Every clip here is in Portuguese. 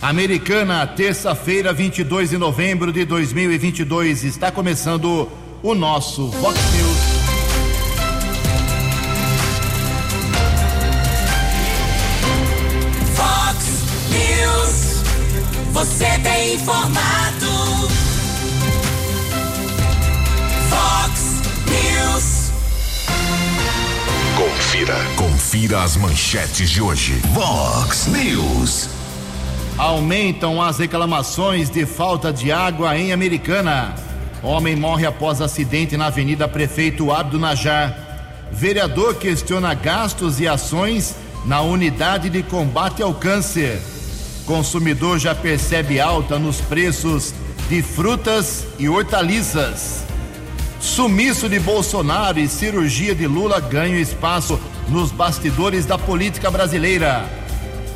Americana, terça-feira, 22 de novembro de 2022, está começando o nosso Vox News. Vox News, você tem informado. Vox News. Confira, confira as manchetes de hoje. Vox News. Aumentam as reclamações de falta de água em Americana. Homem morre após acidente na Avenida Prefeito Abdo Najar. Vereador questiona gastos e ações na unidade de combate ao câncer. Consumidor já percebe alta nos preços de frutas e hortaliças. Sumiço de Bolsonaro e cirurgia de Lula ganham espaço nos bastidores da política brasileira.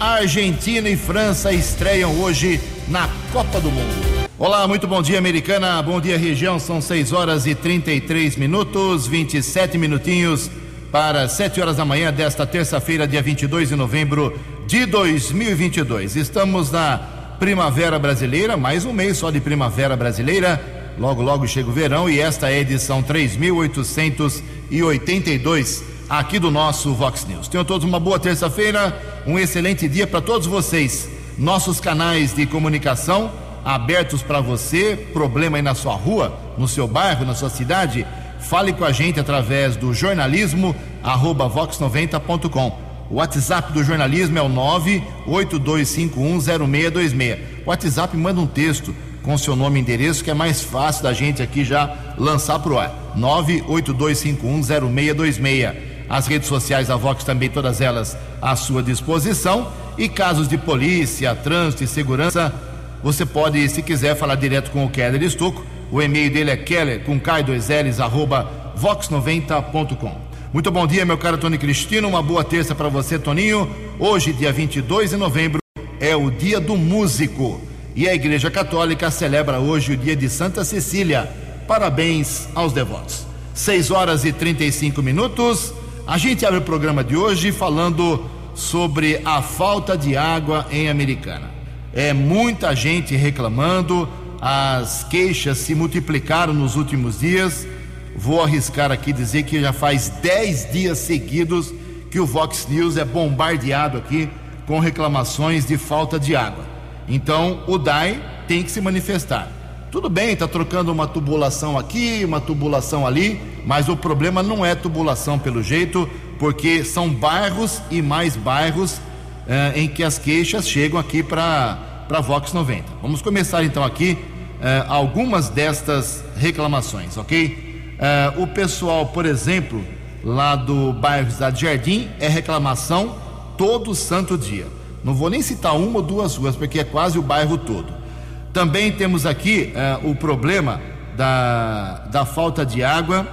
Argentina e França estreiam hoje na Copa do Mundo. Olá, muito bom dia, americana. Bom dia, região. São 6 horas e 33 minutos, 27 minutinhos para 7 horas da manhã desta terça-feira, dia 22 de novembro de 2022. Estamos na Primavera Brasileira, mais um mês só de Primavera Brasileira. Logo, logo chega o verão e esta é a edição 3882 aqui do nosso Vox News. Tenham todos uma boa terça-feira, um excelente dia para todos vocês. Nossos canais de comunicação abertos para você, problema aí na sua rua, no seu bairro, na sua cidade, fale com a gente através do jornalismo arroba vox90.com. O WhatsApp do jornalismo é o 982510626. O WhatsApp manda um texto com seu nome e endereço que é mais fácil da gente aqui já lançar para o ar. 982510626. As redes sociais da Vox também, todas elas à sua disposição. E casos de polícia, trânsito e segurança, você pode, se quiser, falar direto com o Keller Estocco. O e-mail dele é keller com k2ls arroba vox90.com. Muito bom dia, meu caro Tony Cristino. Uma boa terça para você, Toninho. Hoje, dia 22 de novembro, é o dia do músico. E a Igreja Católica celebra hoje o dia de Santa Cecília. Parabéns aos devotos. 6 horas e 35 minutos. A gente abre o programa de hoje falando sobre a falta de água em Americana. É muita gente reclamando, as queixas se multiplicaram nos últimos dias. Vou arriscar aqui dizer que já faz 10 dias seguidos que o Vox News é bombardeado aqui com reclamações de falta de água. Então o DAI tem que se manifestar. Tudo bem, está trocando uma tubulação aqui, uma tubulação ali, mas o problema não é tubulação pelo jeito, porque são bairros e mais bairros eh, em que as queixas chegam aqui para a Vox 90. Vamos começar então aqui eh, algumas destas reclamações, ok? Eh, o pessoal, por exemplo, lá do bairro Cidade Jardim, é reclamação todo santo dia. Não vou nem citar uma ou duas ruas, porque é quase o bairro todo. Também temos aqui uh, o problema da, da falta de água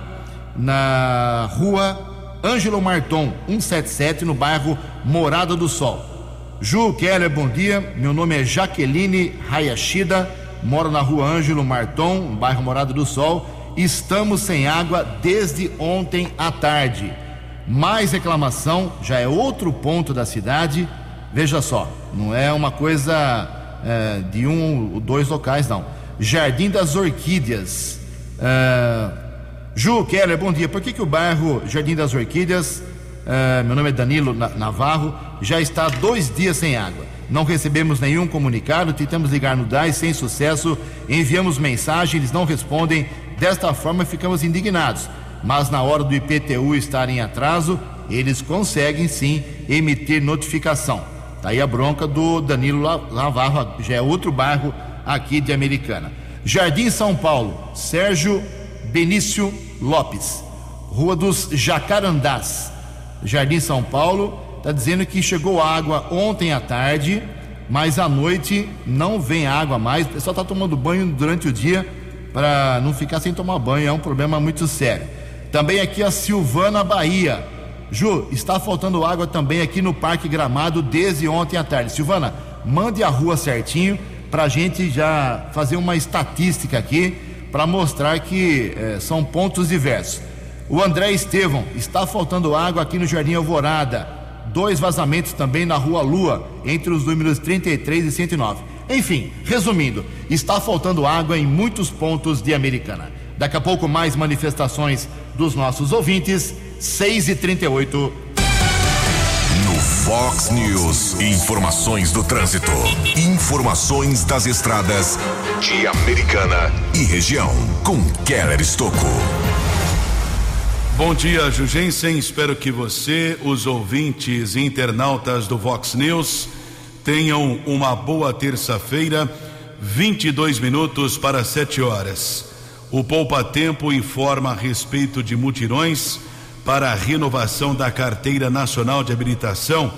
na rua Ângelo Marton, 177, no bairro Morada do Sol. Ju Keller, bom dia. Meu nome é Jaqueline Hayashida, moro na rua Ângelo Marton, bairro Morada do Sol. Estamos sem água desde ontem à tarde. Mais reclamação, já é outro ponto da cidade. Veja só, não é uma coisa é, de um ou dois locais, não. Jardim das Orquídeas. É, Ju Keller, bom dia. Por que, que o bairro Jardim das Orquídeas, é, meu nome é Danilo Navarro, já está dois dias sem água? Não recebemos nenhum comunicado, tentamos ligar no DAI sem sucesso, enviamos mensagem, eles não respondem. Desta forma ficamos indignados. Mas na hora do IPTU estar em atraso, eles conseguem sim emitir notificação. Tá aí a bronca do Danilo Navarro, já é outro bairro aqui de Americana. Jardim São Paulo, Sérgio Benício Lopes, Rua dos Jacarandás, Jardim São Paulo, está dizendo que chegou água ontem à tarde, mas à noite não vem água mais. O pessoal está tomando banho durante o dia para não ficar sem tomar banho, é um problema muito sério. Também aqui a Silvana Bahia. Ju, está faltando água também aqui no Parque Gramado desde ontem à tarde. Silvana, mande a rua certinho para a gente já fazer uma estatística aqui para mostrar que eh, são pontos diversos. O André Estevão, está faltando água aqui no Jardim Alvorada dois vazamentos também na Rua Lua, entre os números 33 e 109. Enfim, resumindo, está faltando água em muitos pontos de Americana. Daqui a pouco mais manifestações dos nossos ouvintes, 6 e 38 No Fox News, informações do trânsito, informações das estradas de Americana e região, com Keller Estocco. Bom dia, Jugensen. Espero que você, os ouvintes e internautas do Vox News, tenham uma boa terça-feira, 22 minutos para 7 horas. O Poupa Tempo informa a respeito de mutirões para a renovação da Carteira Nacional de Habilitação.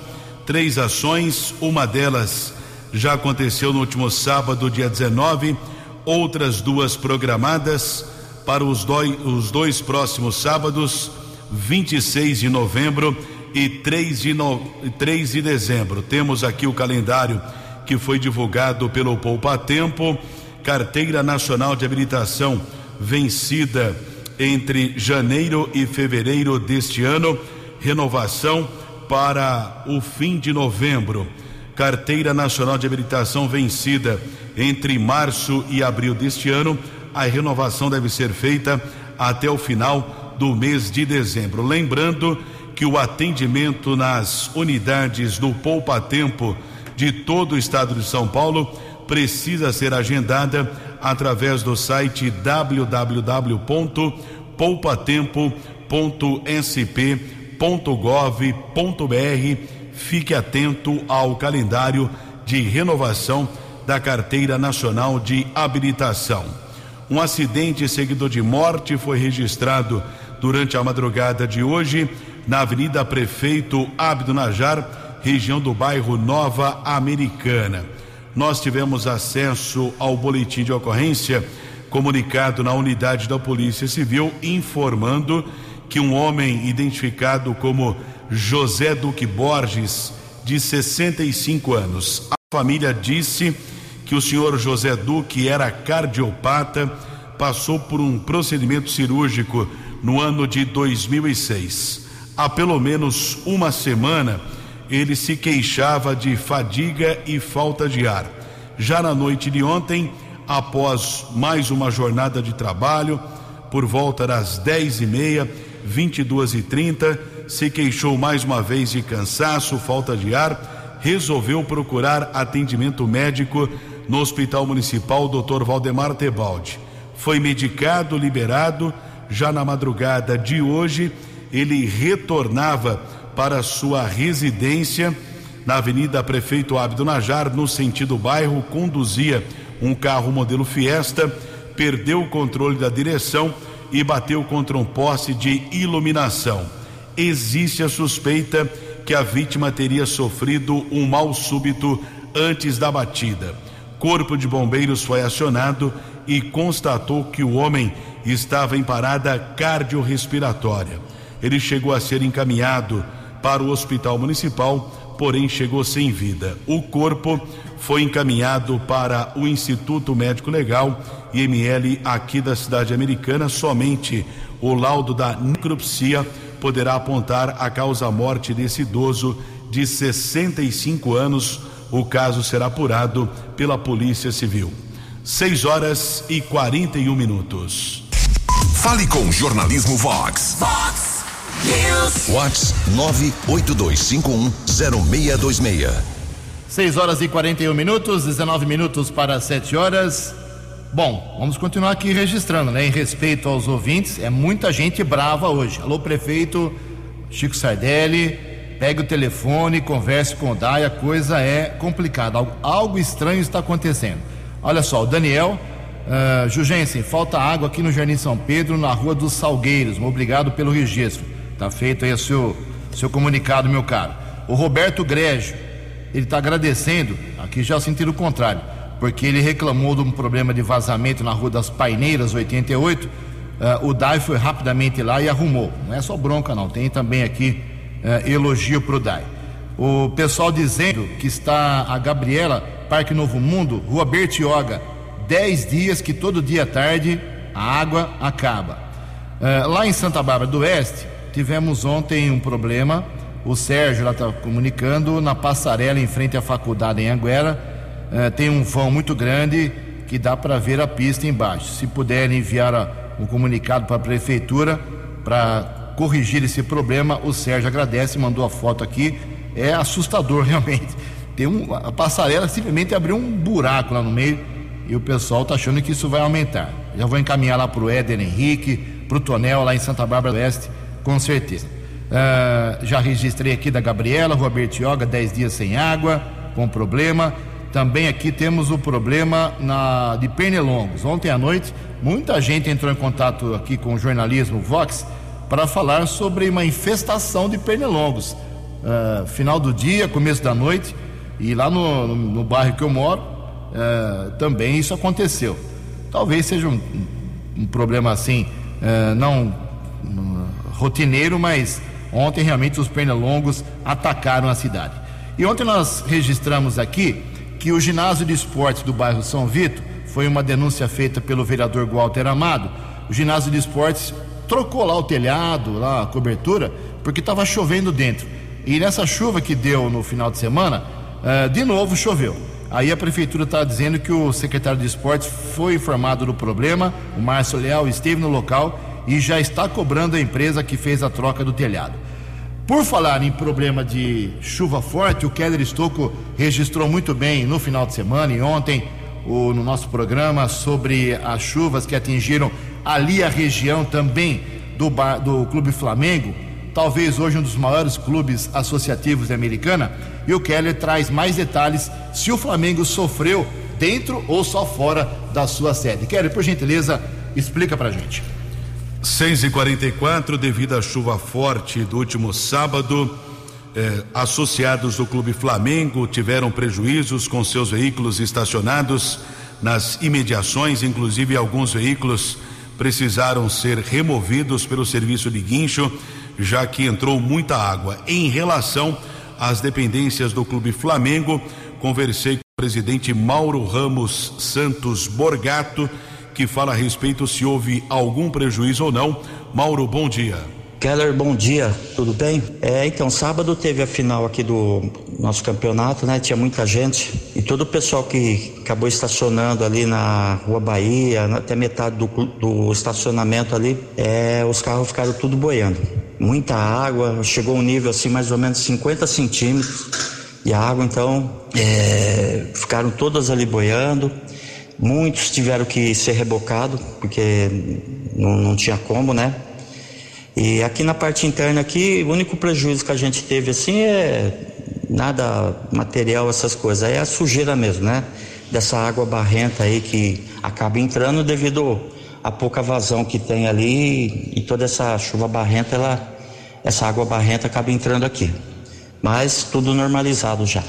Três ações, uma delas já aconteceu no último sábado, dia 19, outras duas programadas para os dois, os dois próximos sábados, 26 de novembro e 3 de, no, 3 de dezembro. Temos aqui o calendário que foi divulgado pelo Poupa Tempo, Carteira Nacional de Habilitação vencida entre janeiro e fevereiro deste ano, renovação para o fim de novembro. Carteira Nacional de Habilitação vencida entre março e abril deste ano, a renovação deve ser feita até o final do mês de dezembro. Lembrando que o atendimento nas unidades do Poupa Tempo de todo o estado de São Paulo precisa ser agendada através do site www.poupatempo.sp.gov.br. Fique atento ao calendário de renovação da Carteira Nacional de Habilitação. Um acidente seguido de morte foi registrado durante a madrugada de hoje na Avenida Prefeito Abdo Najar, região do bairro Nova Americana. Nós tivemos acesso ao boletim de ocorrência comunicado na unidade da Polícia Civil informando que um homem identificado como José Duque Borges, de 65 anos, a família disse que o senhor José Duque era cardiopata, passou por um procedimento cirúrgico no ano de 2006. Há pelo menos uma semana ele se queixava de fadiga e falta de ar. Já na noite de ontem, após mais uma jornada de trabalho, por volta das dez e meia, vinte e duas e trinta, se queixou mais uma vez de cansaço, falta de ar, resolveu procurar atendimento médico no Hospital Municipal Dr. Valdemar Tebaldi. Foi medicado, liberado. Já na madrugada de hoje, ele retornava para sua residência na Avenida Prefeito Abdo Najar, no sentido bairro, conduzia um carro modelo Fiesta, perdeu o controle da direção e bateu contra um poste de iluminação. Existe a suspeita que a vítima teria sofrido um mal súbito antes da batida. Corpo de Bombeiros foi acionado e constatou que o homem estava em parada cardiorrespiratória. Ele chegou a ser encaminhado para o Hospital Municipal, porém chegou sem vida. O corpo foi encaminhado para o Instituto Médico Legal IML aqui da cidade americana. Somente o laudo da necropsia poderá apontar a causa-morte desse idoso de 65 anos o caso será apurado pela Polícia Civil. 6 horas e 41 minutos. Fale com Jornalismo Vox. Fox Vox 982510626. 6 horas e 41 minutos, 19 minutos para 7 horas. Bom, vamos continuar aqui registrando, né? Em respeito aos ouvintes, é muita gente brava hoje. Alô, prefeito Chico Sardelli, pegue o telefone, converse com o Dai, a coisa é complicada. Algo, algo estranho está acontecendo. Olha só, o Daniel uh, Jugensen, falta água aqui no Jardim São Pedro, na Rua dos Salgueiros. Obrigado pelo registro. Tá feito aí o seu, seu comunicado, meu caro. O Roberto Grégio, ele está agradecendo, aqui já sentiram o contrário, porque ele reclamou de um problema de vazamento na Rua das Paineiras 88. Uh, o DAI foi rapidamente lá e arrumou. Não é só bronca, não. Tem também aqui eh, elogio para o DAI. O pessoal dizendo que está a Gabriela, Parque Novo Mundo, Rua Bertioga, 10 dias que todo dia à tarde a água acaba. Eh, lá em Santa Bárbara do Oeste, tivemos ontem um problema O Sérgio lá está comunicando na passarela em frente à faculdade em Anguera. Eh, tem um vão muito grande que dá para ver a pista embaixo. Se puderem enviar a, um comunicado para a prefeitura para corrigir esse problema, o Sérgio agradece, mandou a foto aqui. É assustador realmente. Tem um, a passarela simplesmente abriu um buraco lá no meio e o pessoal está achando que isso vai aumentar. Já vou encaminhar lá para o Éder Henrique, para o Tonel lá em Santa Bárbara do Oeste, com certeza. Uh, já registrei aqui da Gabriela, Rua Bertioga, 10 dias sem água, com problema. Também aqui temos o problema na, de Pernilongos. Ontem à noite, muita gente entrou em contato aqui com o jornalismo Vox para falar sobre uma infestação de pernilongos. Uh, final do dia, começo da noite, e lá no, no, no bairro que eu moro, uh, também isso aconteceu. Talvez seja um, um problema assim, não rotineiro, mas ontem realmente os pernilongos atacaram a cidade. E ontem nós registramos aqui que o ginásio de esportes do bairro São Vito foi uma denúncia feita pelo vereador Walter Amado. O ginásio de esportes trocou lá o telhado, lá a cobertura, porque estava chovendo dentro. E nessa chuva que deu no final de semana, uh, de novo choveu. Aí a prefeitura está dizendo que o secretário de esportes foi informado do problema, o Márcio Leal esteve no local e já está cobrando a empresa que fez a troca do telhado. Por falar em problema de chuva forte, o Keller Estocco registrou muito bem no final de semana e ontem o, no nosso programa sobre as chuvas que atingiram ali a região também do, bar, do Clube Flamengo, talvez hoje um dos maiores clubes associativos da Americana. E o Keller traz mais detalhes se o Flamengo sofreu dentro ou só fora da sua sede. Keller, por gentileza, explica pra gente. 6 e 44 devido à chuva forte do último sábado, eh, associados do Clube Flamengo tiveram prejuízos com seus veículos estacionados nas imediações, inclusive alguns veículos precisaram ser removidos pelo serviço de guincho, já que entrou muita água. Em relação às dependências do Clube Flamengo, conversei com o presidente Mauro Ramos Santos Borgato que fala a respeito se houve algum prejuízo ou não. Mauro, bom dia. Keller, bom dia, tudo bem? É, então, sábado teve a final aqui do nosso campeonato, né? Tinha muita gente e todo o pessoal que acabou estacionando ali na Rua Bahia, até metade do, do estacionamento ali, é, os carros ficaram tudo boiando. Muita água, chegou um nível assim, mais ou menos 50 centímetros de água, então é, ficaram todas ali boiando. Muitos tiveram que ser rebocados, porque não, não tinha como, né? E aqui na parte interna aqui, o único prejuízo que a gente teve assim é nada material, essas coisas, é a sujeira mesmo, né? Dessa água barrenta aí que acaba entrando devido à pouca vazão que tem ali e toda essa chuva barrenta, ela, essa água barrenta acaba entrando aqui. Mas tudo normalizado já.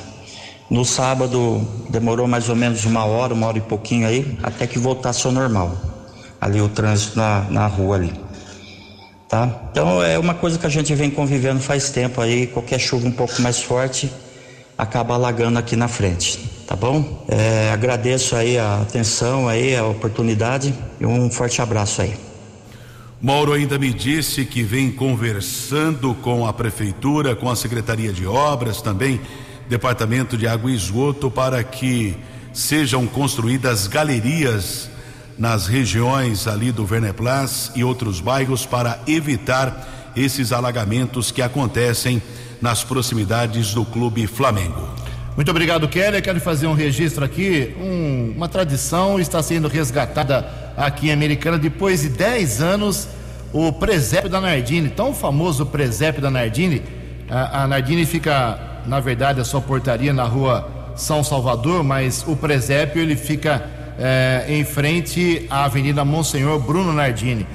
No sábado demorou mais ou menos uma hora, uma hora e pouquinho aí, até que voltasse ao normal. Ali o trânsito na, na rua ali. Tá? Então é uma coisa que a gente vem convivendo faz tempo aí, qualquer chuva um pouco mais forte acaba alagando aqui na frente, tá bom? É, agradeço aí a atenção aí, a oportunidade e um forte abraço aí. Mauro ainda me disse que vem conversando com a prefeitura, com a Secretaria de Obras também Departamento de Água e Esgoto para que sejam construídas galerias nas regiões ali do Verneplas e outros bairros para evitar esses alagamentos que acontecem nas proximidades do Clube Flamengo. Muito obrigado, Kelly. Quero fazer um registro aqui. Um, uma tradição está sendo resgatada aqui em Americana depois de 10 anos. O presépio da Nardini, tão famoso presépio da Nardini. A, a Nardini fica na verdade, a sua portaria na rua São Salvador, mas o presépio ele fica é, em frente à Avenida Monsenhor Bruno Nardini.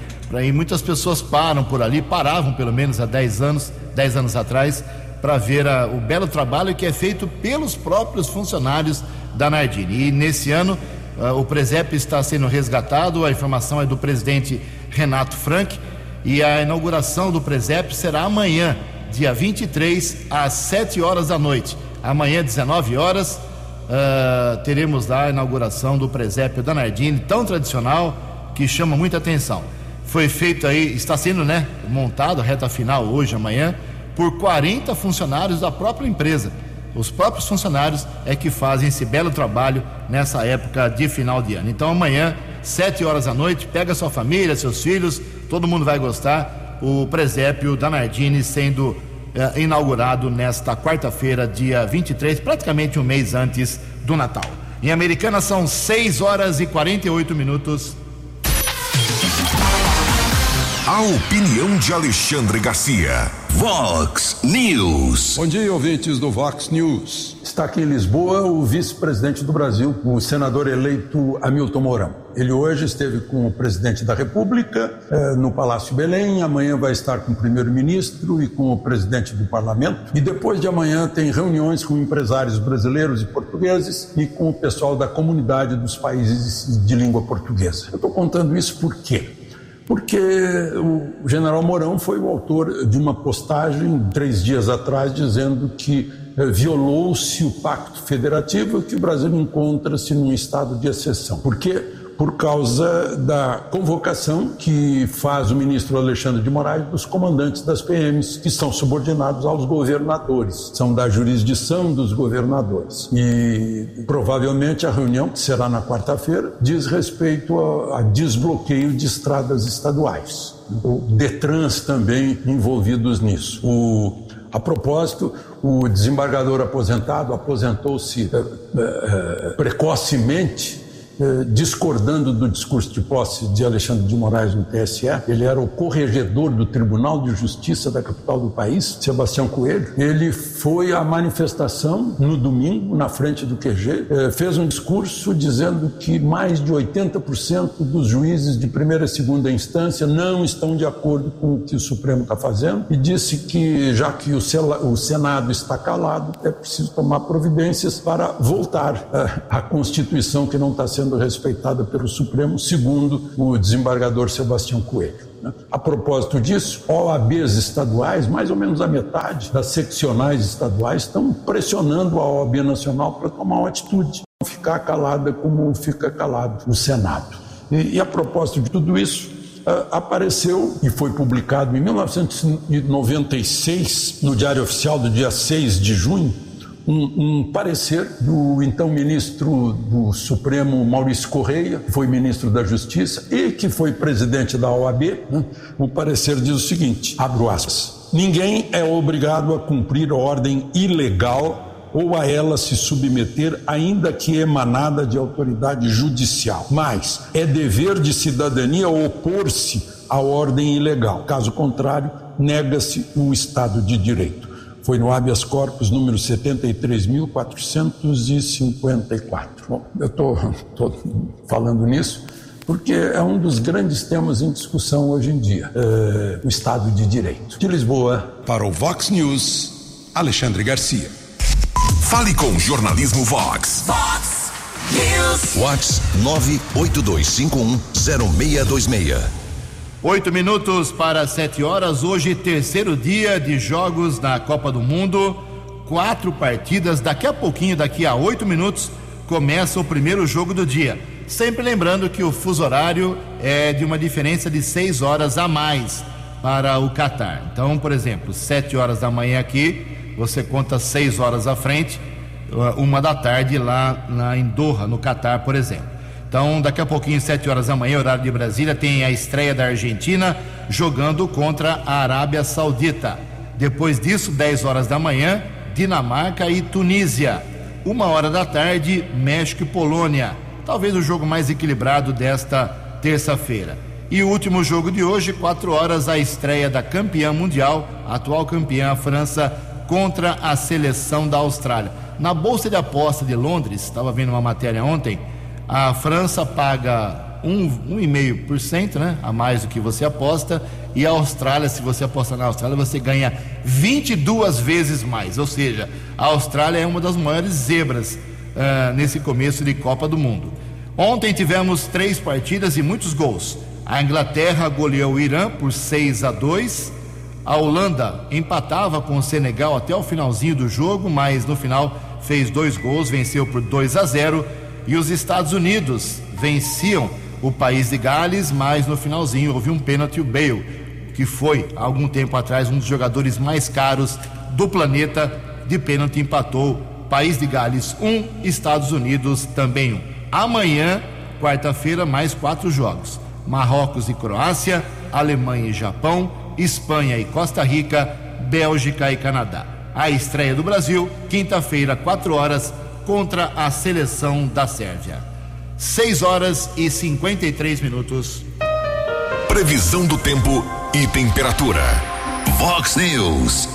E muitas pessoas param por ali, paravam pelo menos há 10 anos, 10 anos atrás, para ver a, o belo trabalho que é feito pelos próprios funcionários da Nardini. E nesse ano uh, o presépio está sendo resgatado, a informação é do presidente Renato Frank, e a inauguração do presépio será amanhã, dia 23, às 7 horas da noite. Amanhã, 19 horas, uh, teremos lá a inauguração do presépio da Nardini, tão tradicional que chama muita atenção. Foi feito aí, está sendo né, montado, reta final hoje, amanhã, por 40 funcionários da própria empresa. Os próprios funcionários é que fazem esse belo trabalho nessa época de final de ano. Então amanhã, 7 horas da noite, pega sua família, seus filhos, todo mundo vai gostar. O presépio da Nardini sendo eh, inaugurado nesta quarta-feira, dia 23, praticamente um mês antes do Natal. Em Americana são 6 horas e 48 minutos. A opinião de Alexandre Garcia. Vox News. Bom dia, ouvintes do Vox News. Está aqui em Lisboa o vice-presidente do Brasil, o senador eleito Hamilton Mourão. Ele hoje esteve com o presidente da República eh, no Palácio Belém, amanhã vai estar com o primeiro-ministro e com o presidente do parlamento. E depois de amanhã tem reuniões com empresários brasileiros e portugueses e com o pessoal da comunidade dos países de língua portuguesa. Eu estou contando isso por quê? porque o general Mourão foi o autor de uma postagem três dias atrás dizendo que eh, violou-se o pacto federativo e que o Brasil encontra-se num estado de exceção. Por quê? Por causa da convocação que faz o ministro Alexandre de Moraes dos comandantes das PMs, que são subordinados aos governadores, são da jurisdição dos governadores. E provavelmente a reunião, que será na quarta-feira, diz respeito a, a desbloqueio de estradas estaduais. O Detrans também envolvidos nisso. O a propósito, o desembargador aposentado aposentou-se eh, eh, precocemente eh, discordando do discurso de posse de Alexandre de Moraes no TSE. Ele era o corregedor do Tribunal de Justiça da capital do país, Sebastião Coelho. Ele foi à manifestação no domingo, na frente do QG, eh, fez um discurso dizendo que mais de 80% dos juízes de primeira e segunda instância não estão de acordo com o que o Supremo está fazendo e disse que, já que o Senado está calado, é preciso tomar providências para voltar eh, à Constituição que não está sendo sendo respeitada pelo Supremo, segundo o desembargador Sebastião Coelho. Né? A propósito disso, OABs estaduais, mais ou menos a metade das seccionais estaduais, estão pressionando a OAB Nacional para tomar uma atitude, não ficar calada como fica calado o Senado. E, e a propósito de tudo isso, uh, apareceu e foi publicado em 1996, no Diário Oficial do dia 6 de junho, um, um, parecer do então ministro do Supremo Maurício Correia, que foi ministro da Justiça e que foi presidente da OAB. Né? O parecer diz o seguinte: abro aspas. Ninguém é obrigado a cumprir ordem ilegal ou a ela se submeter, ainda que emanada de autoridade judicial. Mas é dever de cidadania opor-se à ordem ilegal. Caso contrário, nega-se o Estado de Direito foi no habeas corpus número 73.454. Bom, eu estou falando nisso porque é um dos grandes temas em discussão hoje em dia, é, o Estado de Direito. De Lisboa. Para o Vox News, Alexandre Garcia. Fale com o jornalismo Vox. Vox News. Vox 982510626. Oito minutos para sete horas. Hoje, terceiro dia de jogos na Copa do Mundo. Quatro partidas. Daqui a pouquinho, daqui a oito minutos, começa o primeiro jogo do dia. Sempre lembrando que o fuso horário é de uma diferença de seis horas a mais para o Catar. Então, por exemplo, sete horas da manhã aqui, você conta seis horas à frente, uma da tarde lá na, em Doha, no Catar, por exemplo. Então, daqui a pouquinho, 7 horas da manhã, horário de Brasília, tem a estreia da Argentina jogando contra a Arábia Saudita. Depois disso, 10 horas da manhã, Dinamarca e Tunísia. Uma hora da tarde, México e Polônia. Talvez o jogo mais equilibrado desta terça-feira. E o último jogo de hoje, 4 horas, a estreia da campeã mundial, atual campeã, a França, contra a seleção da Austrália. Na Bolsa de Aposta de Londres, estava vendo uma matéria ontem a França paga 1,5% né, a mais do que você aposta, e a Austrália, se você apostar na Austrália, você ganha 22 vezes mais. Ou seja, a Austrália é uma das maiores zebras uh, nesse começo de Copa do Mundo. Ontem tivemos três partidas e muitos gols. A Inglaterra goleou o Irã por 6 a 2. A Holanda empatava com o Senegal até o finalzinho do jogo, mas no final fez dois gols, venceu por 2 a 0 e os Estados Unidos venciam o país de Gales, mas no finalzinho houve um pênalti, o Bale que foi, há algum tempo atrás, um dos jogadores mais caros do planeta, de pênalti empatou País de Gales 1, um, Estados Unidos também 1. Um. Amanhã, quarta-feira, mais quatro jogos: Marrocos e Croácia, Alemanha e Japão, Espanha e Costa Rica, Bélgica e Canadá. A estreia do Brasil, quinta-feira, 4 horas, contra a seleção da Sérvia. 6 horas e 53 minutos. Previsão do tempo e temperatura. Vox News.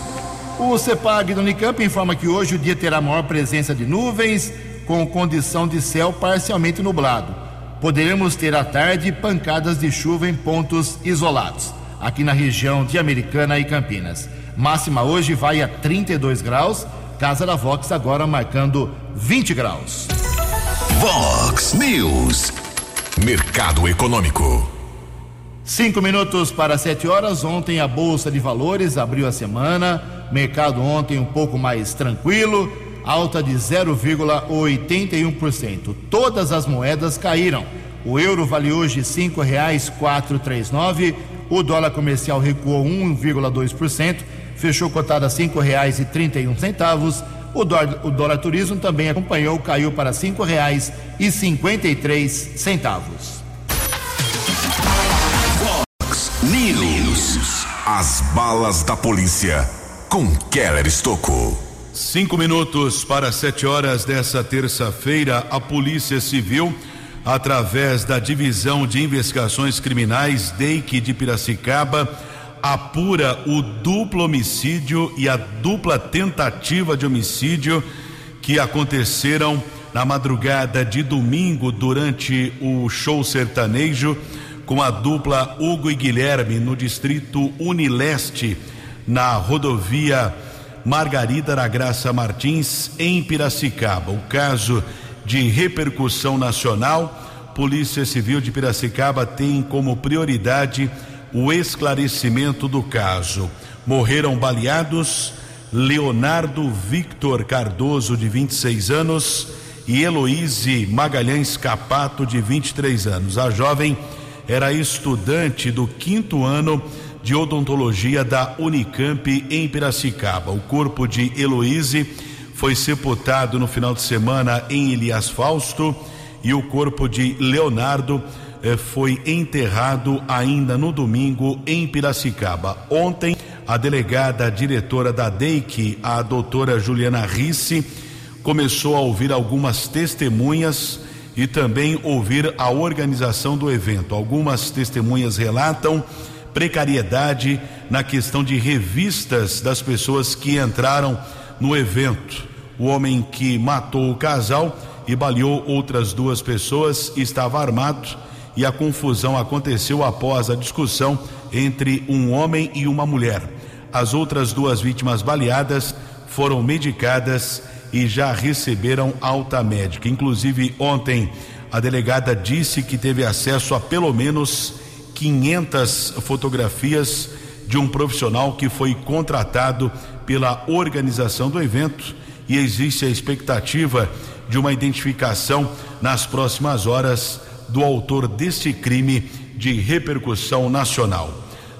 O CEPAG do Unicamp informa que hoje o dia terá maior presença de nuvens, com condição de céu parcialmente nublado. Poderemos ter à tarde pancadas de chuva em pontos isolados, aqui na região de Americana e Campinas. Máxima hoje vai a 32 graus, Casa da Vox agora marcando 20 graus. Vox News. Mercado Econômico. Cinco minutos para sete horas. Ontem a Bolsa de Valores abriu a semana. Mercado ontem um pouco mais tranquilo. Alta de 0,81%. Todas as moedas caíram. O euro vale hoje cinco reais quatro três nove. O dólar comercial recuou 1,2%. Fechou cotado a cinco reais e trinta e um centavos. O dólar, o dólar turismo também acompanhou, caiu para cinco reais e cinquenta e três centavos. News. As balas da polícia com Keller Estocou. Cinco minutos para sete horas dessa terça-feira, a Polícia Civil, através da Divisão de Investigações Criminais DEIC de Piracicaba, apura o duplo homicídio e a dupla tentativa de homicídio que aconteceram na madrugada de domingo durante o show sertanejo com a dupla Hugo e Guilherme no distrito Unileste, na rodovia Margarida da Graça Martins, em Piracicaba. O caso de repercussão nacional, Polícia Civil de Piracicaba tem como prioridade o esclarecimento do caso. Morreram baleados Leonardo Victor Cardoso, de 26 anos, e Heloíse Magalhães Capato, de 23 anos. A jovem era estudante do quinto ano de odontologia da Unicamp em Piracicaba. O corpo de Heloíse foi sepultado no final de semana em Elias Fausto e o corpo de Leonardo foi enterrado ainda no domingo em Piracicaba. Ontem, a delegada diretora da DEIC, a doutora Juliana Risse, começou a ouvir algumas testemunhas e também ouvir a organização do evento. Algumas testemunhas relatam precariedade na questão de revistas das pessoas que entraram no evento. O homem que matou o casal e baleou outras duas pessoas estava armado e a confusão aconteceu após a discussão entre um homem e uma mulher. As outras duas vítimas baleadas foram medicadas e já receberam alta médica. Inclusive, ontem, a delegada disse que teve acesso a pelo menos 500 fotografias de um profissional que foi contratado pela organização do evento e existe a expectativa de uma identificação nas próximas horas do autor deste crime de repercussão nacional.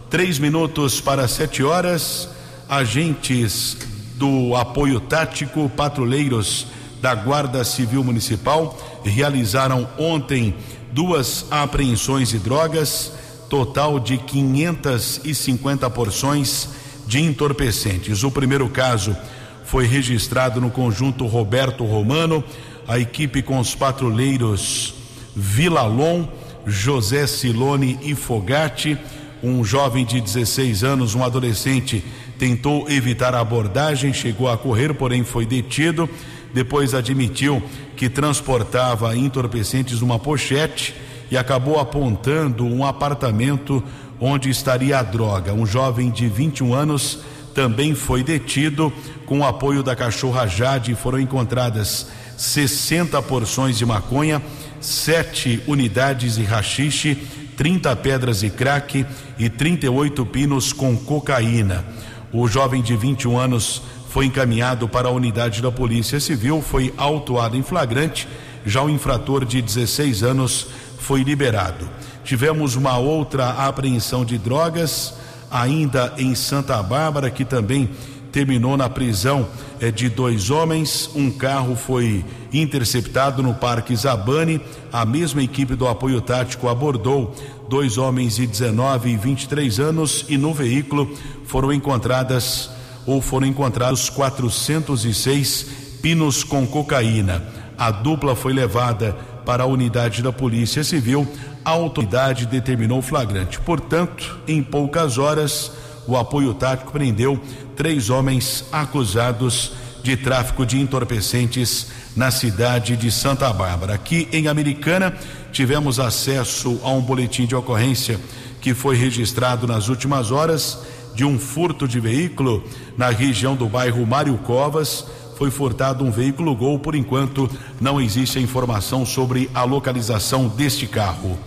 Três minutos para sete horas, agentes do apoio tático, patrulheiros da Guarda Civil Municipal realizaram ontem duas apreensões de drogas, total de 550 porções de entorpecentes. O primeiro caso foi registrado no conjunto Roberto Romano, a equipe com os patrulheiros Vilalon, José Silone e Fogatti, um jovem de 16 anos, um adolescente tentou evitar a abordagem, chegou a correr, porém foi detido. Depois admitiu que transportava entorpecentes numa pochete e acabou apontando um apartamento onde estaria a droga. Um jovem de 21 anos também foi detido. Com o apoio da cachorra Jade, foram encontradas 60 porções de maconha, sete unidades de rachixe, 30 pedras de crack e 38 pinos com cocaína. O jovem de 21 anos foi encaminhado para a unidade da Polícia Civil, foi autuado em flagrante. Já o infrator de 16 anos foi liberado. Tivemos uma outra apreensão de drogas ainda em Santa Bárbara, que também terminou na prisão é, de dois homens. Um carro foi interceptado no Parque Zabane. A mesma equipe do apoio tático abordou dois homens de 19 e 23 anos e no veículo foram encontradas ou foram encontrados 406 pinos com cocaína. A dupla foi levada para a unidade da Polícia Civil. A autoridade determinou o flagrante. Portanto, em poucas horas, o apoio tático prendeu três homens acusados de tráfico de entorpecentes na cidade de Santa Bárbara. Aqui em Americana, tivemos acesso a um boletim de ocorrência que foi registrado nas últimas horas de um furto de veículo na região do bairro Mário Covas. Foi furtado um veículo Gol, por enquanto não existe informação sobre a localização deste carro.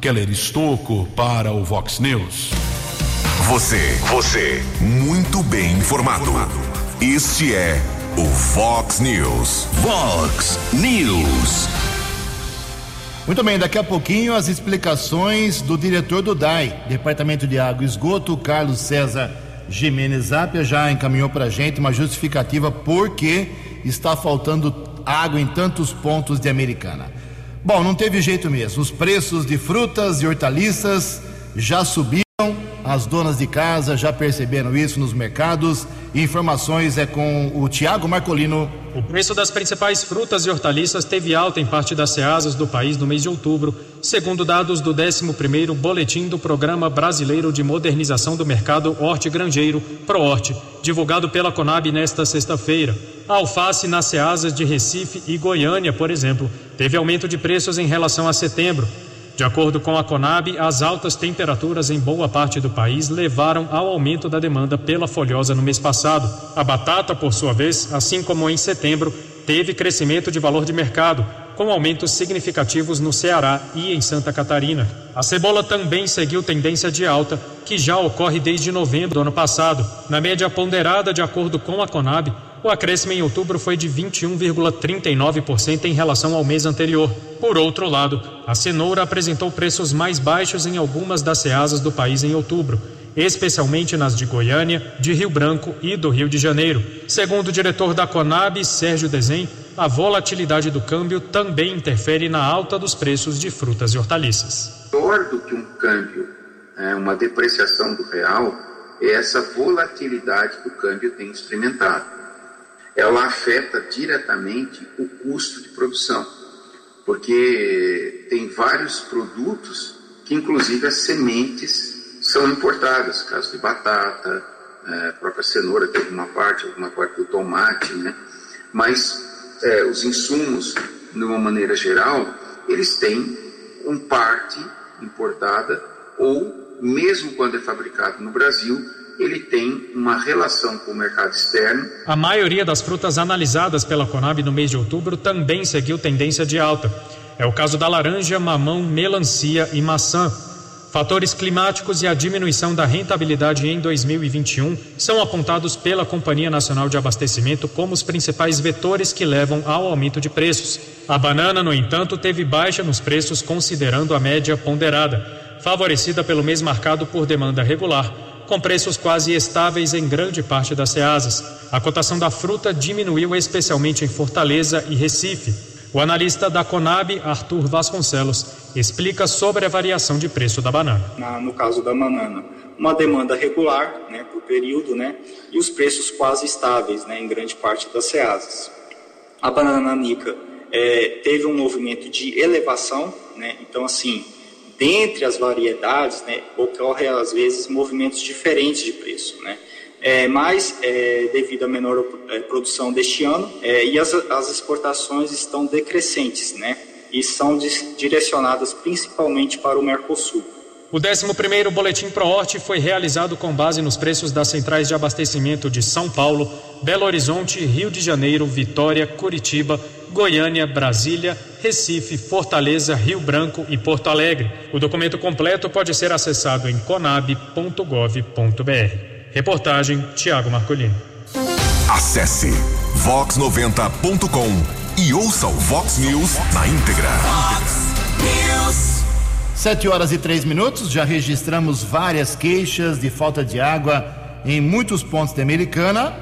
Keller Estocco para o Vox News. Você, você, muito bem informado. Este é o Fox News. Fox News. Muito bem, daqui a pouquinho as explicações do diretor do DAI, Departamento de Água e Esgoto, Carlos César Jimenez Zapia, já encaminhou para a gente uma justificativa por que está faltando água em tantos pontos de Americana. Bom, não teve jeito mesmo. Os preços de frutas e hortaliças já subiram as donas de casa já perceberam isso nos mercados. Informações é com o Tiago Marcolino. O preço das principais frutas e hortaliças teve alta em parte das ceasas do país no mês de outubro, segundo dados do 11º Boletim do Programa Brasileiro de Modernização do Mercado Hortigranjeiro, ProHorte, divulgado pela Conab nesta sexta-feira. A alface nas ceasas de Recife e Goiânia, por exemplo, teve aumento de preços em relação a setembro, de acordo com a Conab, as altas temperaturas em boa parte do país levaram ao aumento da demanda pela folhosa no mês passado. A batata, por sua vez, assim como em setembro, teve crescimento de valor de mercado, com aumentos significativos no Ceará e em Santa Catarina. A cebola também seguiu tendência de alta, que já ocorre desde novembro do ano passado. Na média ponderada, de acordo com a Conab, o acréscimo em outubro foi de 21,39% em relação ao mês anterior. Por outro lado, a cenoura apresentou preços mais baixos em algumas das ceasas do país em outubro, especialmente nas de Goiânia, de Rio Branco e do Rio de Janeiro. Segundo o diretor da Conab, Sérgio Dezem, a volatilidade do câmbio também interfere na alta dos preços de frutas e hortaliças. Pior do que um câmbio, é, uma depreciação do real, é essa volatilidade que o câmbio tem experimentado ela afeta diretamente o custo de produção, porque tem vários produtos que, inclusive, as sementes são importadas, caso de batata, é, própria cenoura tem alguma parte, alguma parte do tomate, né? Mas é, os insumos, de uma maneira geral, eles têm um parte importada ou, mesmo quando é fabricado no Brasil, ele tem uma relação com o mercado externo. A maioria das frutas analisadas pela Conab no mês de outubro também seguiu tendência de alta. É o caso da laranja, mamão, melancia e maçã. Fatores climáticos e a diminuição da rentabilidade em 2021 são apontados pela Companhia Nacional de Abastecimento como os principais vetores que levam ao aumento de preços. A banana, no entanto, teve baixa nos preços considerando a média ponderada, favorecida pelo mês marcado por demanda regular com preços quase estáveis em grande parte das ceasas. A cotação da fruta diminuiu especialmente em Fortaleza e Recife. O analista da Conab, Arthur Vasconcelos, explica sobre a variação de preço da banana. Na, no caso da banana, uma demanda regular, né, por período, né, e os preços quase estáveis, né, em grande parte das ceasas. A banana nanica é, teve um movimento de elevação, né, então assim, dentre as variedades, né, ocorre às vezes movimentos diferentes de preço, né? É, mas é, devido à menor é, produção deste ano é, e as, as exportações estão decrescentes, né? E são direcionadas principalmente para o Mercosul. O 11º Boletim ProHorte foi realizado com base nos preços das centrais de abastecimento de São Paulo, Belo Horizonte, Rio de Janeiro, Vitória, Curitiba, Goiânia, Brasília, Recife, Fortaleza, Rio Branco e Porto Alegre. O documento completo pode ser acessado em conab.gov.br. Reportagem Tiago Marcolini. Acesse vox90.com e ouça o Vox News na íntegra. Fox News. Sete horas e três minutos, já registramos várias queixas de falta de água em muitos pontos da Americana,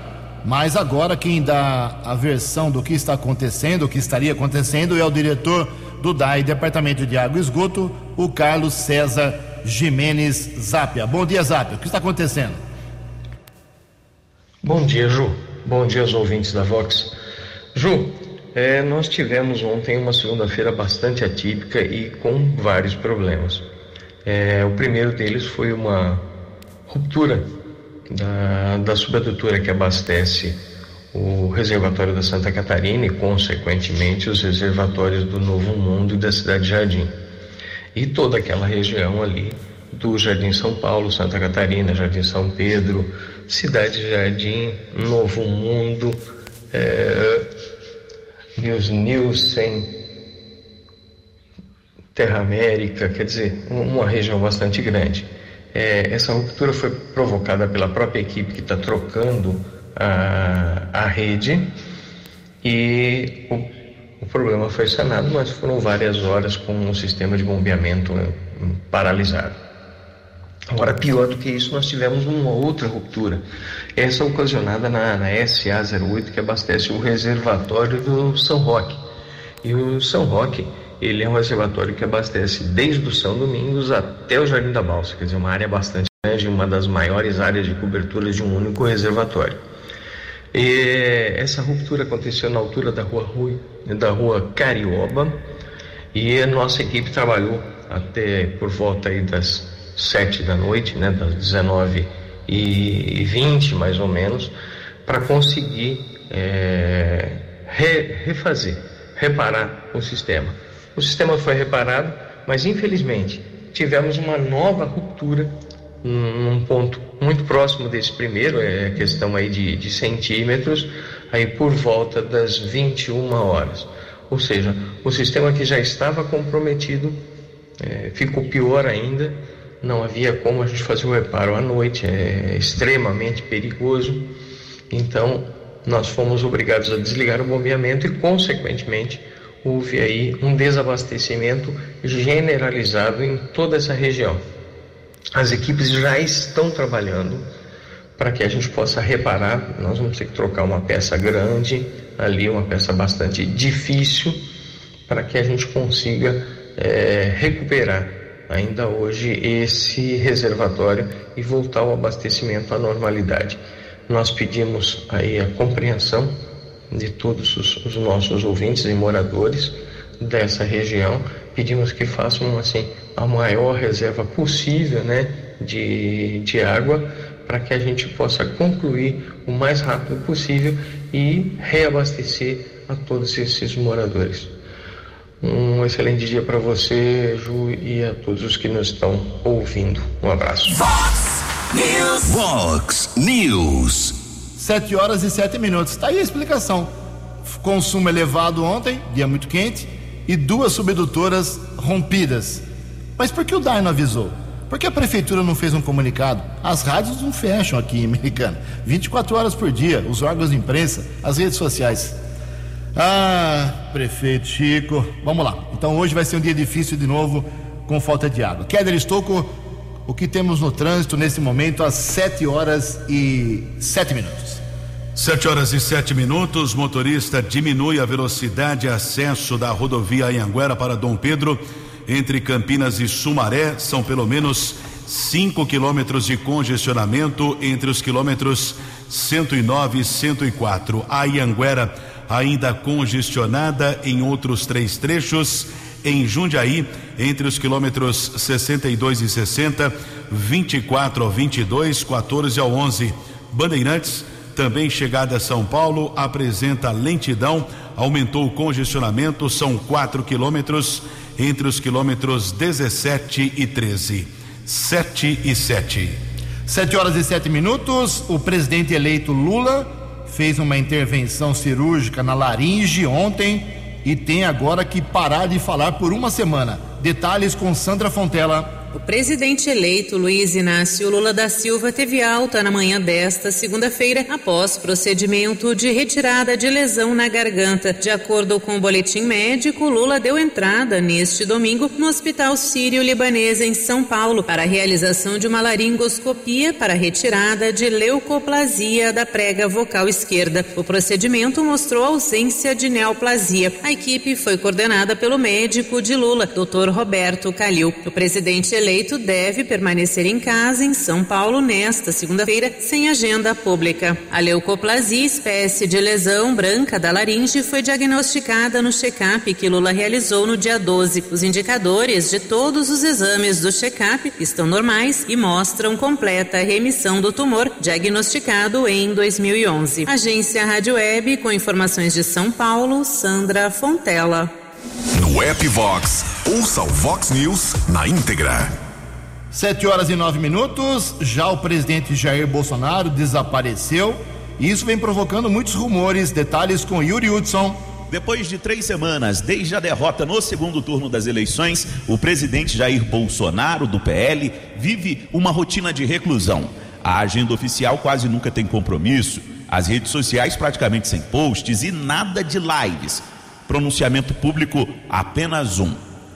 mas agora quem dá a versão do que está acontecendo, o que estaria acontecendo, é o diretor do DAI, Departamento de Água e Esgoto, o Carlos César Jimenez Zapia. Bom dia, Zapia. O que está acontecendo? Bom dia, Ju. Bom dia aos ouvintes da Vox. Ju, é, nós tivemos ontem uma segunda-feira bastante atípica e com vários problemas. É, o primeiro deles foi uma ruptura da, da que abastece o reservatório da Santa Catarina e, consequentemente, os reservatórios do Novo Mundo e da Cidade Jardim. E toda aquela região ali do Jardim São Paulo, Santa Catarina, Jardim São Pedro, Cidade Jardim, Novo Mundo, é, Nielsen, Terra América, quer dizer, uma região bastante grande. É, essa ruptura foi provocada pela própria equipe que está trocando a, a rede e o, o, problema foi sanado, mas foram várias horas com o sistema de bombeamento né, paralisado. Agora, pior do que isso, nós tivemos uma outra ruptura, essa ocasionada na, na SA08, que abastece o reservatório do São Roque. E o São Roque, ele é um reservatório que abastece desde o São Domingos até o Jardim da Balsa, quer dizer, uma área bastante grande, uma das maiores áreas de cobertura de um único reservatório. E essa ruptura aconteceu na altura da rua, Rui, da rua Carioba e a nossa equipe trabalhou até por volta aí das sete da noite, né, das 19 e 20 mais ou menos, para conseguir é, re, refazer, reparar o sistema. O sistema foi reparado, mas infelizmente tivemos uma nova ruptura num ponto muito próximo desse primeiro, é questão aí de, de centímetros, aí por volta das 21 horas. Ou seja, o sistema que já estava comprometido é, ficou pior ainda, não havia como a gente fazer o reparo à noite, é extremamente perigoso. Então, nós fomos obrigados a desligar o bombeamento e, consequentemente, houve aí um desabastecimento generalizado em toda essa região. As equipes já estão trabalhando para que a gente possa reparar. Nós vamos ter que trocar uma peça grande ali, uma peça bastante difícil, para que a gente consiga é, recuperar ainda hoje esse reservatório e voltar ao abastecimento à normalidade. Nós pedimos aí a compreensão de todos os, os nossos ouvintes e moradores dessa região, pedimos que façam assim a maior reserva possível né, de, de água para que a gente possa concluir o mais rápido possível e reabastecer a todos esses moradores. Um excelente dia para você, Ju, e a todos os que nos estão ouvindo. Um abraço. Fox News. Fox News. Sete horas e sete minutos. Está aí a explicação. Consumo elevado ontem, dia muito quente, e duas subdutoras rompidas. Mas por que o DAR não avisou? Por que a prefeitura não fez um comunicado? As rádios não fecham aqui em Americana. 24 horas por dia, os órgãos de imprensa, as redes sociais. Ah, prefeito Chico. Vamos lá. Então hoje vai ser um dia difícil de novo com falta de água. Keller Estouco, o que temos no trânsito nesse momento às 7 horas e 7 minutos. 7 horas e 7 minutos. Motorista diminui a velocidade e acesso da rodovia Anhanguera para Dom Pedro entre Campinas e Sumaré são pelo menos 5 quilômetros de congestionamento entre os quilômetros 109 e 104. A Ianguera ainda congestionada em outros três trechos. Em Jundiaí, entre os quilômetros 62 e 60, 24 ao 22, 14 ao 11. Bandeirantes, também chegada a São Paulo, apresenta lentidão, aumentou o congestionamento, são 4 quilômetros entre os quilômetros 17 e 13. 7 e 7. 7 horas e 7 minutos. O presidente eleito Lula fez uma intervenção cirúrgica na laringe ontem e tem agora que parar de falar por uma semana. Detalhes com Sandra Fontela. O presidente eleito Luiz Inácio Lula da Silva teve alta na manhã desta segunda-feira após procedimento de retirada de lesão na garganta. De acordo com o boletim médico, Lula deu entrada neste domingo no Hospital Sírio-Libanês em São Paulo para a realização de uma laringoscopia para retirada de leucoplasia da prega vocal esquerda. O procedimento mostrou ausência de neoplasia. A equipe foi coordenada pelo médico de Lula, Dr. Roberto Calil. O presidente eleito deve permanecer em casa em São Paulo nesta segunda-feira, sem agenda pública. A leucoplasia, espécie de lesão branca da laringe, foi diagnosticada no check-up que Lula realizou no dia 12. Os indicadores de todos os exames do check-up estão normais e mostram completa remissão do tumor diagnosticado em 2011. Agência Rádio Web com informações de São Paulo, Sandra Fontela. No app Vox, ouça o Vox News na íntegra. Sete horas e nove minutos. Já o presidente Jair Bolsonaro desapareceu. E isso vem provocando muitos rumores. Detalhes com Yuri Hudson. Depois de três semanas desde a derrota no segundo turno das eleições, o presidente Jair Bolsonaro, do PL, vive uma rotina de reclusão. A agenda oficial quase nunca tem compromisso, as redes sociais praticamente sem posts e nada de lives. Pronunciamento público apenas um.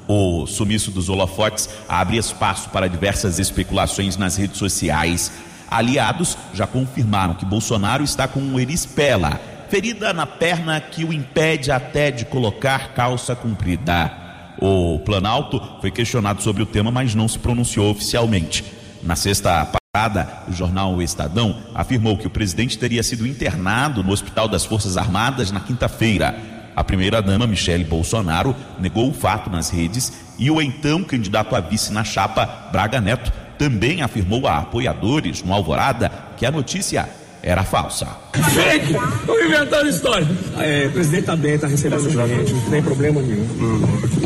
O sumiço dos holofotes abre espaço para diversas especulações nas redes sociais. Aliados já confirmaram que Bolsonaro está com um erispela, ferida na perna que o impede até de colocar calça comprida. O Planalto foi questionado sobre o tema, mas não se pronunciou oficialmente. Na sexta parada, o jornal Estadão afirmou que o presidente teria sido internado no Hospital das Forças Armadas na quinta-feira. A primeira-dama, Michele Bolsonaro, negou o fato nas redes e o então candidato a vice na chapa, Braga Neto, também afirmou a apoiadores no Alvorada que a notícia era falsa. Fake! Estão inventando história. É, o presidente está bem, está recebendo gente, não tem problema nenhum.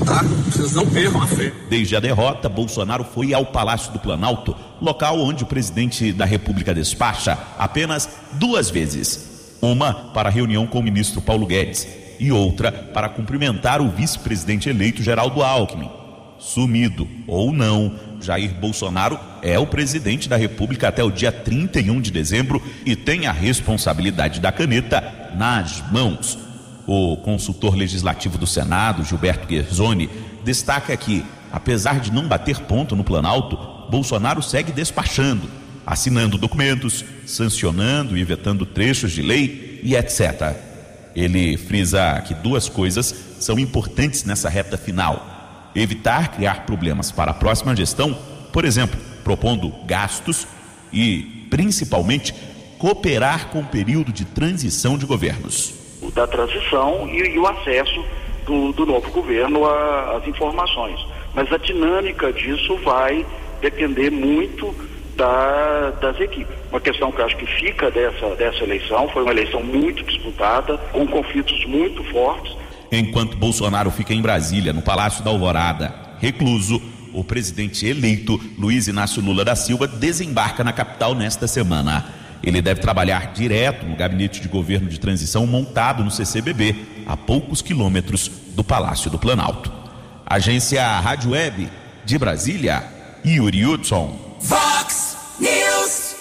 Tá? Vocês não percam a fé. Desde a derrota, Bolsonaro foi ao Palácio do Planalto, local onde o presidente da República despacha apenas duas vezes. Uma para a reunião com o ministro Paulo Guedes e outra para cumprimentar o vice-presidente eleito Geraldo Alckmin. Sumido ou não, Jair Bolsonaro é o presidente da República até o dia 31 de dezembro e tem a responsabilidade da caneta nas mãos. O consultor legislativo do Senado, Gilberto Guerzoni, destaca que, apesar de não bater ponto no Planalto, Bolsonaro segue despachando, assinando documentos, sancionando e vetando trechos de lei e etc. Ele frisa que duas coisas são importantes nessa reta final: evitar criar problemas para a próxima gestão, por exemplo, propondo gastos e, principalmente, cooperar com o período de transição de governos. Da transição e, e o acesso do, do novo governo às informações. Mas a dinâmica disso vai depender muito da, das equipes. Uma questão que eu acho que fica dessa, dessa eleição, foi uma eleição muito disputada, com conflitos muito fortes. Enquanto Bolsonaro fica em Brasília, no Palácio da Alvorada, recluso, o presidente eleito Luiz Inácio Lula da Silva desembarca na capital nesta semana. Ele deve trabalhar direto no gabinete de governo de transição montado no CCBB, a poucos quilômetros do Palácio do Planalto. Agência Rádio Web de Brasília, Yuri Hudson. Vox News.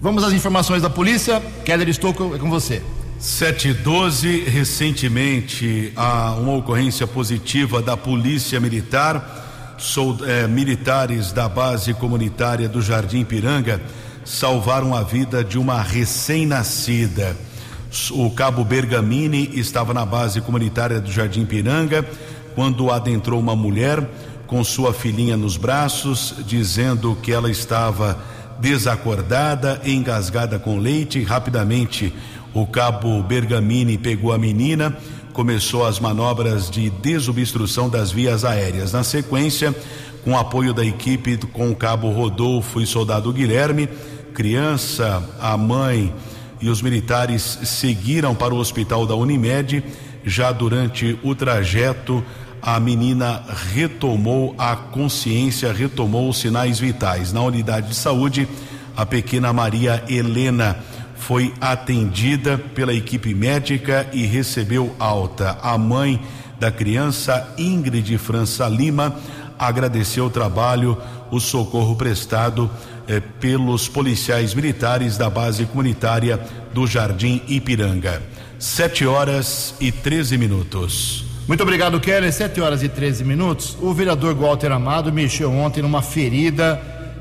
Vamos às informações da polícia. Keller Estocco, é com você. 712, recentemente, há uma ocorrência positiva da Polícia Militar. Sou, é, militares da base comunitária do Jardim Piranga salvaram a vida de uma recém-nascida. O cabo Bergamini estava na base comunitária do Jardim Piranga quando adentrou uma mulher com sua filhinha nos braços, dizendo que ela estava desacordada, engasgada com leite. Rapidamente, o cabo Bergamini pegou a menina, começou as manobras de desobstrução das vias aéreas. Na sequência, com apoio da equipe com o cabo Rodolfo e soldado Guilherme, criança, a mãe e os militares seguiram para o hospital da Unimed. Já durante o trajeto, a menina retomou a consciência, retomou os sinais vitais. Na unidade de saúde, a pequena Maria Helena foi atendida pela equipe médica e recebeu alta. A mãe da criança, Ingrid França Lima, agradeceu o trabalho, o socorro prestado eh, pelos policiais militares da base comunitária do Jardim Ipiranga. Sete horas e 13 minutos. Muito obrigado, Keller. Sete horas e 13 minutos. O vereador Walter Amado mexeu ontem numa ferida,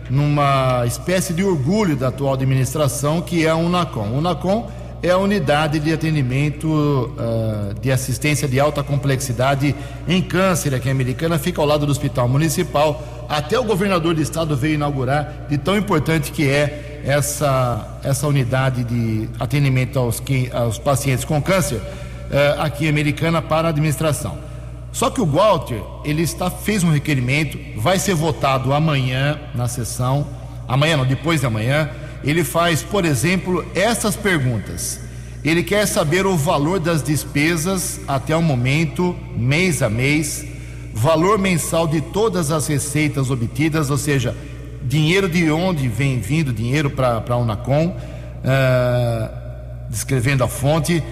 numa espécie de orgulho da atual administração, que é a Unacom. O Unacom é a unidade de atendimento uh, de assistência de alta complexidade em câncer aqui em Americana, fica ao lado do Hospital Municipal. Até o governador do estado veio inaugurar, de tão importante que é essa, essa unidade de atendimento aos, aos pacientes com câncer uh, aqui Americana para a administração. Só que o Walter, ele está, fez um requerimento, vai ser votado amanhã na sessão, amanhã não, depois de amanhã, ele faz, por exemplo, essas perguntas. Ele quer saber o valor das despesas até o momento, mês a mês, valor mensal de todas as receitas obtidas, ou seja, dinheiro de onde vem vindo dinheiro para a Unacom, uh, descrevendo a fonte.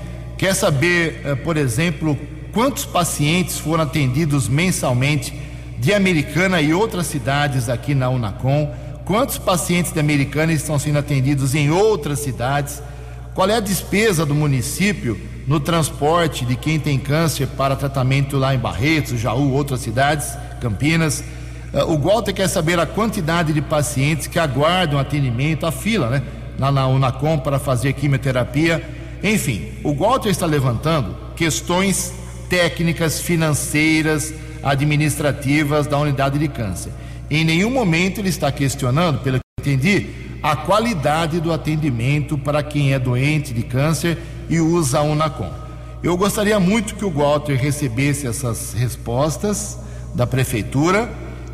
Quer saber, uh, por exemplo, quantos pacientes foram atendidos mensalmente de Americana e outras cidades aqui na Unacom quantos pacientes de Americana estão sendo atendidos em outras cidades, qual é a despesa do município no transporte de quem tem câncer para tratamento lá em Barretos, Jaú, outras cidades, Campinas. Uh, o Walter quer saber a quantidade de pacientes que aguardam atendimento, a fila, né? Na, na Unacom para fazer quimioterapia. Enfim, o Walter está levantando questões técnicas, financeiras, administrativas da unidade de câncer. Em nenhum momento ele está questionando, pelo que entendi, a qualidade do atendimento para quem é doente de câncer e usa a Unacom. Eu gostaria muito que o Walter recebesse essas respostas da prefeitura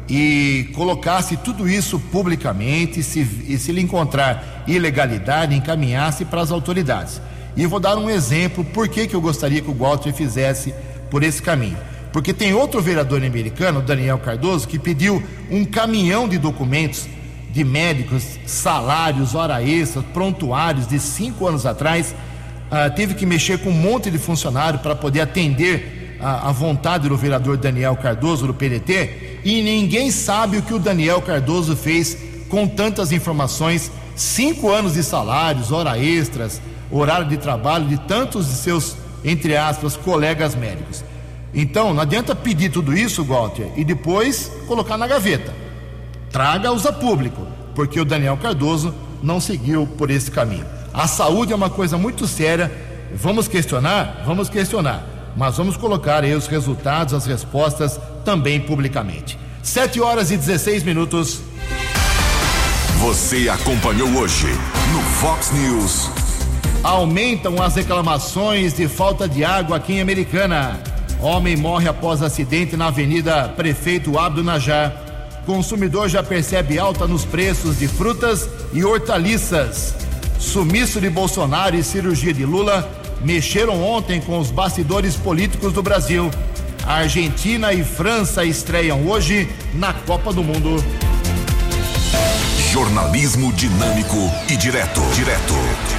e colocasse tudo isso publicamente, se, e se ele encontrar ilegalidade, encaminhasse para as autoridades. E vou dar um exemplo por que, que eu gostaria que o Walter fizesse por esse caminho. Porque tem outro vereador americano, Daniel Cardoso, que pediu um caminhão de documentos de médicos, salários, hora extra, prontuários de cinco anos atrás. Uh, teve que mexer com um monte de funcionário para poder atender a, a, vontade do vereador Daniel Cardoso, do PDT, e ninguém sabe o que o Daniel Cardoso fez com tantas informações, cinco anos de salários, hora extras, horário de trabalho de tantos de seus, entre aspas, colegas médicos. Então, não adianta pedir tudo isso, Walter, e depois colocar na gaveta. Traga-os a público, porque o Daniel Cardoso não seguiu por esse caminho. A saúde é uma coisa muito séria. Vamos questionar? Vamos questionar. Mas vamos colocar aí os resultados, as respostas também publicamente. 7 horas e 16 minutos. Você acompanhou hoje no Fox News. Aumentam as reclamações de falta de água aqui em Americana. Homem morre após acidente na Avenida Prefeito Abdo. Consumidor já percebe alta nos preços de frutas e hortaliças. Sumiço de Bolsonaro e cirurgia de Lula mexeram ontem com os bastidores políticos do Brasil. A Argentina e França estreiam hoje na Copa do Mundo. Jornalismo dinâmico e direto. Direto.